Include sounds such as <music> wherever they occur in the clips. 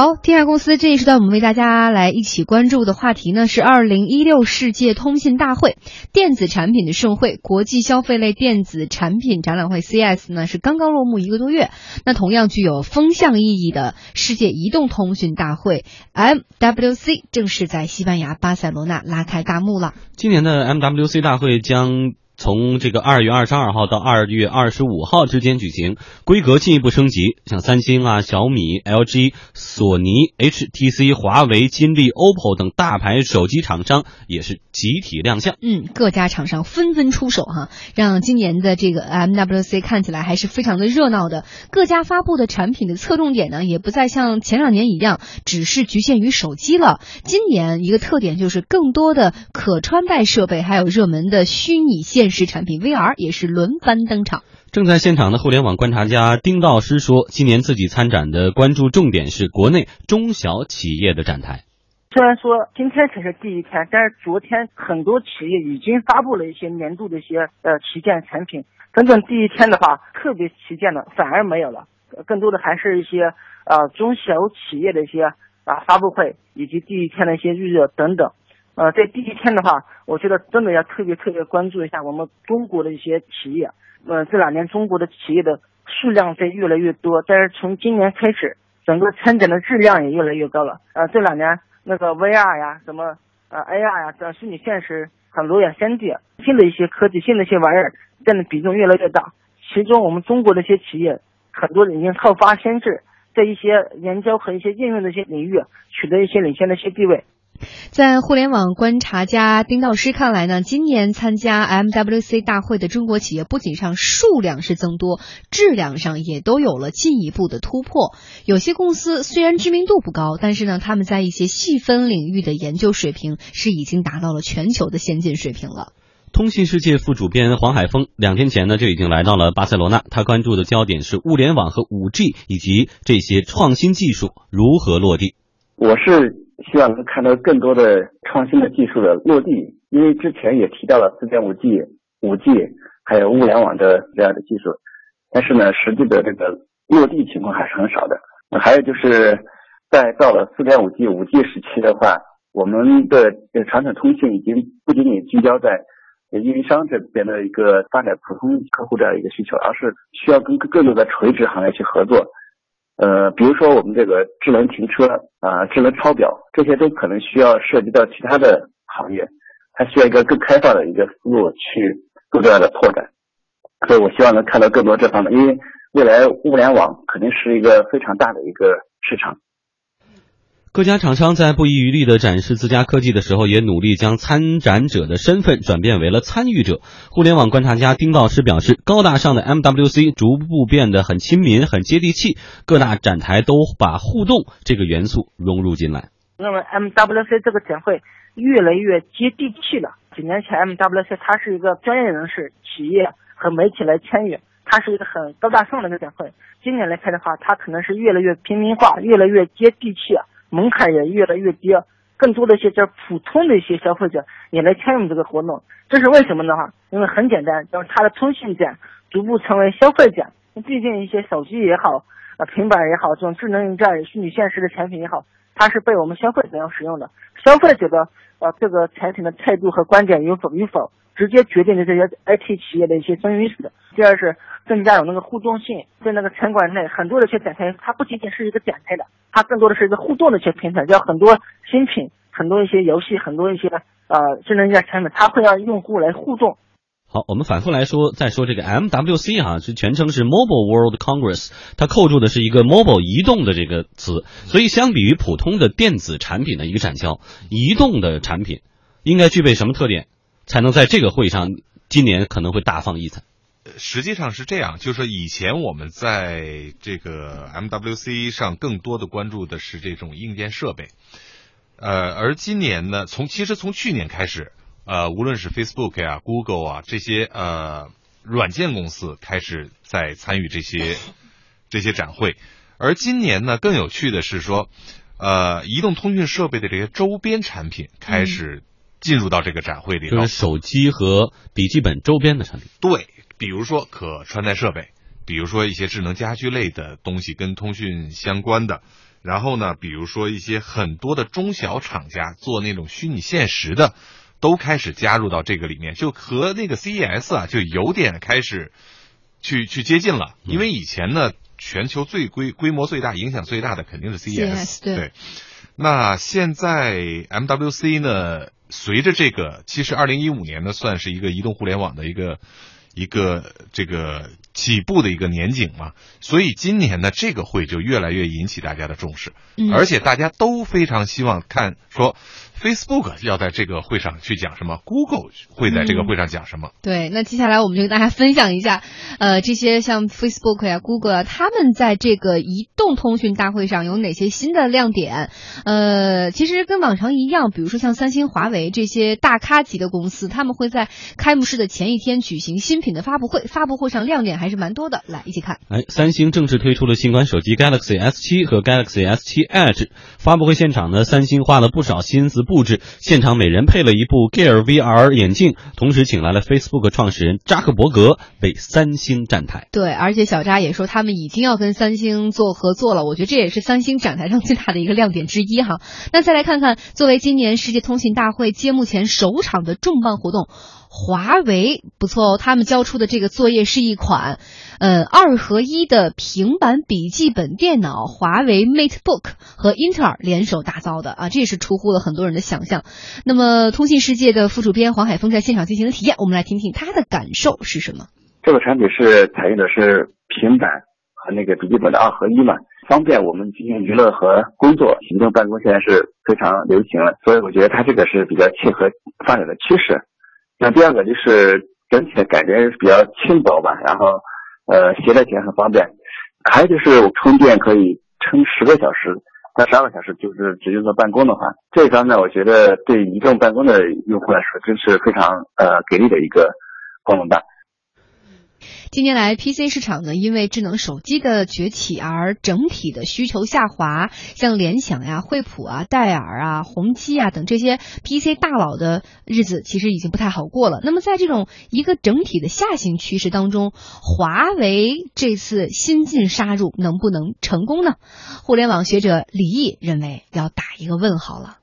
好，天下公司这一时段我们为大家来一起关注的话题呢是二零一六世界通信大会，电子产品的盛会，国际消费类电子产品展览会 （CS） 呢是刚刚落幕一个多月。那同样具有风向意义的世界移动通讯大会 MWC 正式在西班牙巴塞罗那拉开大幕了。今年的 MWC 大会将。从这个二月二十二号到二月二十五号之间举行，规格进一步升级，像三星啊、小米、LG、索尼、HTC、华为、金立、OPPO 等大牌手机厂商也是集体亮相。嗯，各家厂商纷纷出手哈，让今年的这个 MWC 看起来还是非常的热闹的。各家发布的产品的侧重点呢，也不再像前两年一样只是局限于手机了。今年一个特点就是更多的可穿戴设备，还有热门的虚拟现实产品 VR 也是轮番登场。正在现场的互联网观察家丁道师说，今年自己参展的关注重点是国内中小企业的展台。虽然说今天才是第一天，但是昨天很多企业已经发布了一些年度的一些呃旗舰产品。真正第一天的话，特别旗舰的反而没有了，更多的还是一些呃中小企业的一些啊发布会，以及第一天的一些预热等等。呃，在第一天的话，我觉得真的要特别特别关注一下我们中国的一些企业。呃，这两年中国的企业的数量在越来越多，但是从今年开始，整个参展的质量也越来越高了。呃，这两年那个 VR 呀，什么呃 AR 呀，这虚拟现实很多呀，3D 新的一些科技，新的一些玩意儿占的比重越来越大。其中我们中国的一些企业，很多已经后发先至，在一些研究和一些应用的一些领域取得一些领先的一些地位。在互联网观察家丁道师看来呢，今年参加 MWC 大会的中国企业不仅上数量是增多，质量上也都有了进一步的突破。有些公司虽然知名度不高，但是呢，他们在一些细分领域的研究水平是已经达到了全球的先进水平了。通信世界副主编黄海峰两天前呢就已经来到了巴塞罗那，他关注的焦点是物联网和五 G 以及这些创新技术如何落地。我是。希望能看到更多的创新的技术的落地，因为之前也提到了四点五 G、五 G，还有物联网的这样的技术，但是呢，实际的这个落地情况还是很少的。还有就是，在到了四点五 G、五 G 时期的话，我们的传统通信已经不仅仅聚焦在运营商这边的一个发展普通客户这样一个需求，而是需要跟更多的垂直行业去合作。呃，比如说我们这个智能停车啊，智能抄表，这些都可能需要涉及到其他的行业，它需要一个更开放的一个思路去做这样的拓展。所以我希望能看到更多这方面，因为未来物联网肯定是一个非常大的一个市场。各家厂商在不遗余力的展示自家科技的时候，也努力将参展者的身份转变为了参与者。互联网观察家丁老师表示，高大上的 MWC 逐步变得很亲民、很接地气，各大展台都把互动这个元素融入进来。那么 MWC 这个展会越来越接地气了。几年前 MWC 它是一个专业人士、企业和媒体来参与，它是一个很高大上的一个展会。今年来看的话，它可能是越来越平民化、越来越接地气。门槛也越来越低，更多的一些这普通的一些消费者也来参与这个活动，这是为什么呢？哈，因为很简单，就是它的通信件逐步成为消费展。毕竟一些手机也好，呃，平板也好，这种智能硬件、虚拟现实的产品也好，它是被我们消费者要使用的。消费者的呃这个产品的态度和观点与否与否，直接决定了这些 IT 企业的一些生与死。第二是。更加有那个互动性，在那个场馆内，很多的一些展台，它不仅仅是一个展台的，它更多的是一个互动的一些平台，叫很多新品，很多一些游戏，很多一些呃智能硬件产品，它会让用户来互动。好，我们反复来说，再说这个 MWC 啊，是全称是 Mobile World Congress，它扣住的是一个 mobile 移动的这个词，所以相比于普通的电子产品的一个展销，移动的产品应该具备什么特点，才能在这个会上今年可能会大放异彩？实际上是这样，就是说以前我们在这个 MWC 上更多的关注的是这种硬件设备，呃，而今年呢，从其实从去年开始，呃，无论是 Facebook 啊、Google 啊这些呃软件公司开始在参与这些 <laughs> 这些展会，而今年呢，更有趣的是说，呃，移动通讯设备的这些周边产品开始进入到这个展会里，就是手机和笔记本周边的产品，对。比如说可穿戴设备，比如说一些智能家居类的东西跟通讯相关的，然后呢，比如说一些很多的中小厂家做那种虚拟现实的，都开始加入到这个里面，就和那个 CES 啊，就有点开始去去接近了。因为以前呢，全球最规规模最大、影响最大的肯定是 CES，对。那现在 MWC 呢，随着这个，其实二零一五年呢，算是一个移动互联网的一个一个这个起步的一个年景嘛，所以今年呢，这个会就越来越引起大家的重视，而且大家都非常希望看说。Facebook 要在这个会上去讲什么？Google 会在这个会上讲什么？对，那接下来我们就跟大家分享一下，呃，这些像 Facebook 呀、Google 啊，他们在这个移动通讯大会上有哪些新的亮点？呃，其实跟往常一样，比如说像三星、华为这些大咖级的公司，他们会在开幕式的前一天举行新品的发布会，发布会上亮点还是蛮多的。来，一起看。哎，三星正式推出了新款手机 Galaxy S7 和 Galaxy S7 Edge，发布会现场呢，三星花了不少心思。布置现场，每人配了一部 Gear VR 眼镜，同时请来了 Facebook 创始人扎克伯格为三星站台。对，而且小扎也说他们已经要跟三星做合作了。我觉得这也是三星展台上最大的一个亮点之一哈。那再来看看，作为今年世界通信大会揭幕前首场的重磅活动。华为不错哦，他们交出的这个作业是一款，呃，二合一的平板笔记本电脑，华为 MateBook 和英特尔联手打造的啊，这也是出乎了很多人的想象。那么，通信世界的副主编黄海峰在现场进行了体验，我们来听听他的感受是什么。这个产品是采用的是平板和那个笔记本的二合一嘛，方便我们进行娱乐和工作，行政办公现在是非常流行了，所以我觉得它这个是比较切合发展的趋势。那第二个就是整体的感觉比较轻薄吧，然后呃携带起来很方便，还有就是充电可以撑十个小时到十二个小时，就是直接做办公的话，这一方面我觉得对移动办公的用户来说真是非常呃给力的一个功能吧。近年来，PC 市场呢，因为智能手机的崛起而整体的需求下滑。像联想呀、惠普啊、戴尔啊、宏基啊等这些 PC 大佬的日子，其实已经不太好过了。那么，在这种一个整体的下行趋势当中，华为这次新进杀入能不能成功呢？互联网学者李毅认为要打一个问号了。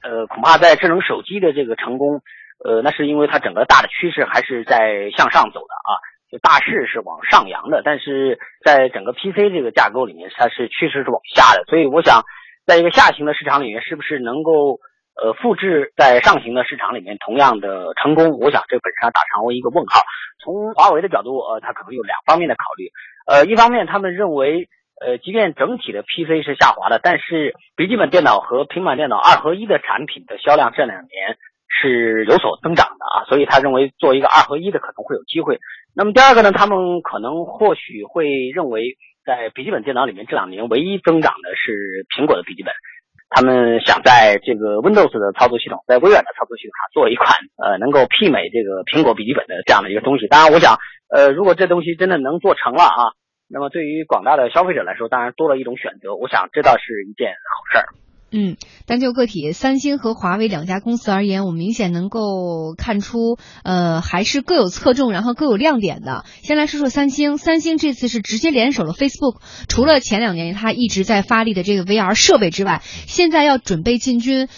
呃，恐怕在智能手机的这个成功。呃，那是因为它整个大的趋势还是在向上走的啊，就大势是往上扬的，但是在整个 PC 这个架构里面，它是趋势是往下的，所以我想，在一个下行的市场里面，是不是能够呃复制在上行的市场里面同样的成功？我想这本身打上为一个问号。从华为的角度，呃，它可能有两方面的考虑，呃，一方面他们认为，呃，即便整体的 PC 是下滑的，但是笔记本电脑和平板电脑二合一的产品的销量这两年。是有所增长的啊，所以他认为做一个二合一的可能会有机会。那么第二个呢，他们可能或许会认为，在笔记本电脑里面这两年唯一增长的是苹果的笔记本，他们想在这个 Windows 的操作系统，在微软的操作系统上做一款呃能够媲美这个苹果笔记本的这样的一个东西。当然，我想呃如果这东西真的能做成了啊，那么对于广大的消费者来说，当然多了一种选择。我想这倒是一件好事儿。嗯，单就个体，三星和华为两家公司而言，我们明显能够看出，呃，还是各有侧重，然后各有亮点的。先来说说三星，三星这次是直接联手了 Facebook，除了前两年它一直在发力的这个 VR 设备之外，现在要准备进军。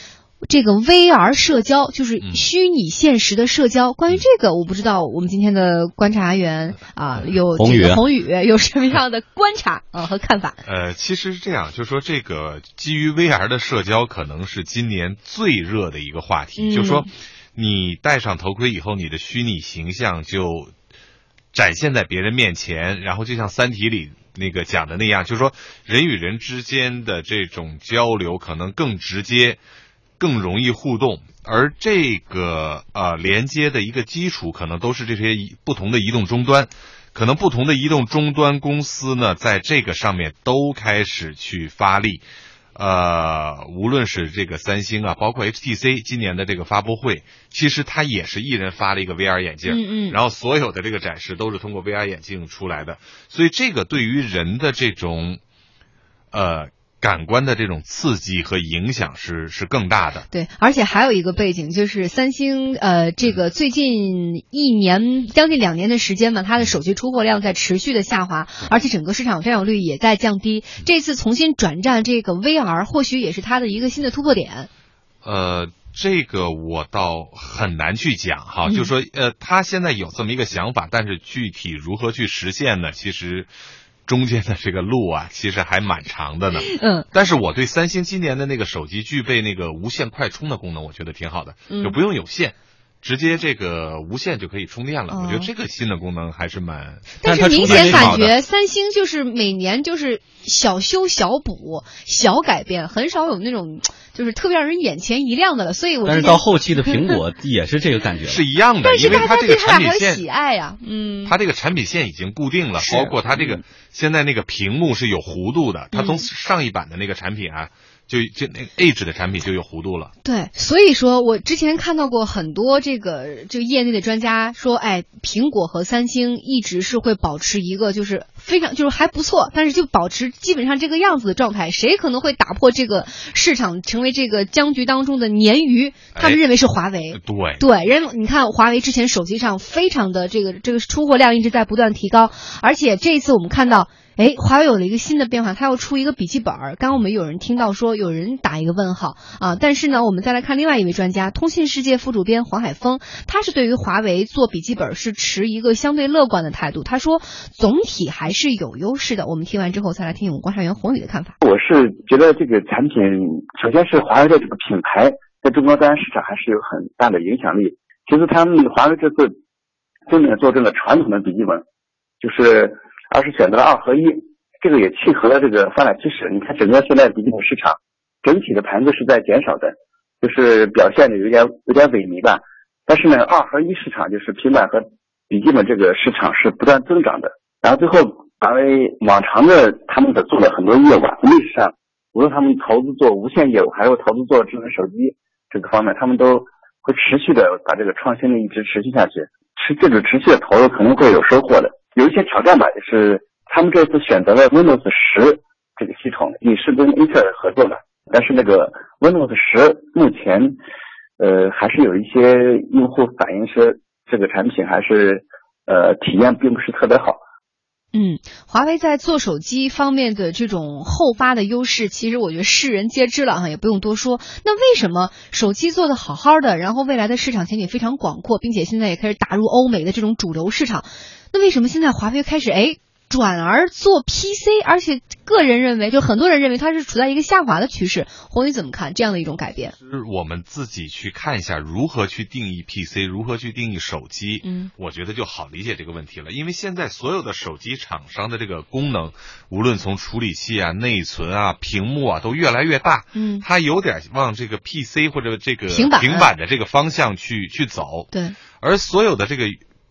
这个 VR 社交就是虚拟现实的社交。关于这个，我不知道我们今天的观察员啊，有宏宇，宏宇有什么样的观察啊和看法？<laughs> 呃，其实是这样，就是说这个基于 VR 的社交可能是今年最热的一个话题。就是说，你戴上头盔以后，你的虚拟形象就展现在别人面前，然后就像《三体》里那个讲的那样，就是说人与人之间的这种交流可能更直接。更容易互动，而这个呃连接的一个基础，可能都是这些不同的移动终端，可能不同的移动终端公司呢，在这个上面都开始去发力，呃，无论是这个三星啊，包括 HTC 今年的这个发布会，其实它也是一人发了一个 VR 眼镜，嗯嗯，然后所有的这个展示都是通过 VR 眼镜出来的，所以这个对于人的这种，呃。感官的这种刺激和影响是是更大的。对，而且还有一个背景就是三星呃，这个最近一年将近两年的时间嘛，它的手机出货量在持续的下滑，而且整个市场占有率也在降低。这次重新转战这个 VR，或许也是它的一个新的突破点。呃，这个我倒很难去讲哈，嗯就说呃，他现在有这么一个想法，但是具体如何去实现呢？其实中间的这个路啊，其实还蛮长的呢。嗯但是我对三星今年的那个手机具备那个无线快充的功能，我觉得挺好的，嗯就不用有线。直接这个无线就可以充电了，哦我觉得这个新的功能还是蛮。但是明显感觉三星就是每年就是小修小补、小改变，很少有那种就是特别让人眼前一亮的了。所以我但是到后期的苹果也是这个感觉。是一样的，<laughs> 但是因为大家它这个对它俩还有产品线喜爱呀、嗯，它这个产品线已经固定了，包括它这个、嗯现在那个屏幕是有弧度的，它嗯从上一版的那个产品啊，就就那个 Edge 的产品就有弧度了。对，所以说我之前看到过很多这个就业内的专家说，哎，苹果和三星一直是会保持一个就是非常就是还不错，但是就保持基本上这个样子的状态。谁可能会打破这个市场，成为这个僵局当中的鲶鱼？他们哎认为是华为。对，对，人你看华为之前手机上非常的这个这个出货量一直在不断提高，而且这一次我们看到，哎，华为有了一个新的变化，它要出一个笔记本儿。刚刚我们有人听到说有人打一个问号啊，但是呢，我们再来看另外一位专家，通信世界副主编黄海峰，他是对于华为做笔记本是持一个相对乐观的态度，他说总体还是有优势的。我们听完之后，再来听我们观察员宏宇的看法。我是觉得这个产品，首先是华为的这个品牌在中高端市场还是有很大的影响力。其实他们华为这次真正做这个传统的笔记本，就是而是选择了二合一，这个也契合了这个发展趋势。你看整个现在笔记本市场整体的盘子是在减少的，就是表现的有点有点萎靡吧。但是呢，二合一市场就是平板和笔记本这个市场是不断增长的。然后最后华为往常的他们的做了很多业务啊，历史上无论他们投资做无线业务，还有投资做智能手机这个方面，他们都会持续的把这个创新的一直持续下去。持这种持续的投入肯定会有收获的。有一些挑战吧，就是他们这次选择了 Windows 十这个系统，也是跟英特尔合作的，但是那个 Windows 十目前呃还是有一些用户反映说这个产品还是呃体验并不是特别好。嗯，华为在做手机方面的这种后发的优势，其实我觉得世人皆知了哈，也不用多说。那为什么手机做的好好的，然后未来的市场前景非常广阔，并且现在也开始打入欧美的这种主流市场，那为什么现在华为开始哎转而做 PC？而且个人认为，就很多人认为它是处在一个下滑的趋势。红宇怎么看这样的一种改变？是我们自己去看一下如何去定义 PC，如何去定义手机，嗯，我觉得就好理解这个问题了。因为现在所有的手机厂商的这个功能，无论从处理器啊、内存啊、屏幕啊，都越来越大。嗯，它有点往这个 PC 或者这个平板平板的这个方向去去走，对，而所有的这个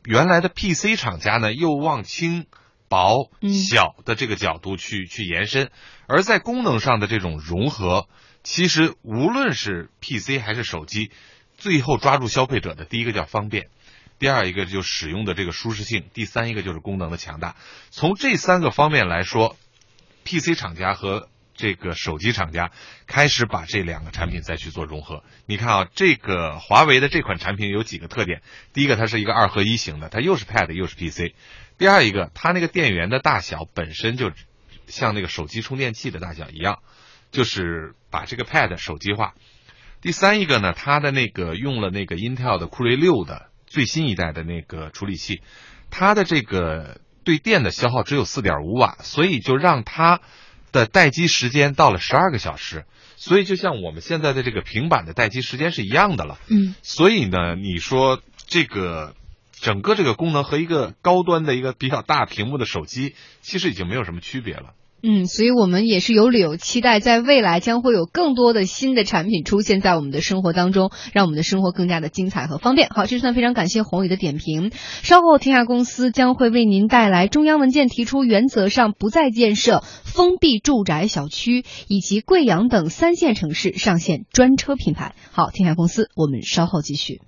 原来的 PC 厂家呢，又往轻、薄嗯、小的这个角度去去延伸，而在功能上的这种融合，其实无论是 PC 还是手机，最后抓住消费者的第一个叫方便。第二一个就使用的这个舒适性，第三一个就是功能的强大。从这三个方面来说，PC 厂家和这个手机厂家开始把这两个产品再去做融合。你看啊，这个华为的这款产品有几个特点：第一个，它是一个二合一型的，它又是 Pad 又是 PC；第二一个，它那个电源的大小本身就像那个手机充电器的大小一样，就是把这个 Pad 手机化。第三一个呢，它的那个用了那个 Intel 的酷睿六的最新一代的那个处理器，它的这个对电的消耗只有四点五瓦，所以就让它的待机时间到了十二个小时，所以就像我们现在的这个平板的待机时间是一样的了。嗯，所以呢，你说这个整个这个功能和一个高端的一个比较大屏幕的手机，其实已经没有什么区别了。嗯，所以我们也是有理由期待，在未来将会有更多的新的产品出现在我们的生活当中，让我们的生活更加的精彩和方便。好，这算非常感谢宏宇的点评。稍后，天下公司将会为您带来中央文件提出原则上不再建设封闭住宅小区，以及贵阳等三线城市上线专车品牌。好，天下公司，我们稍后继续。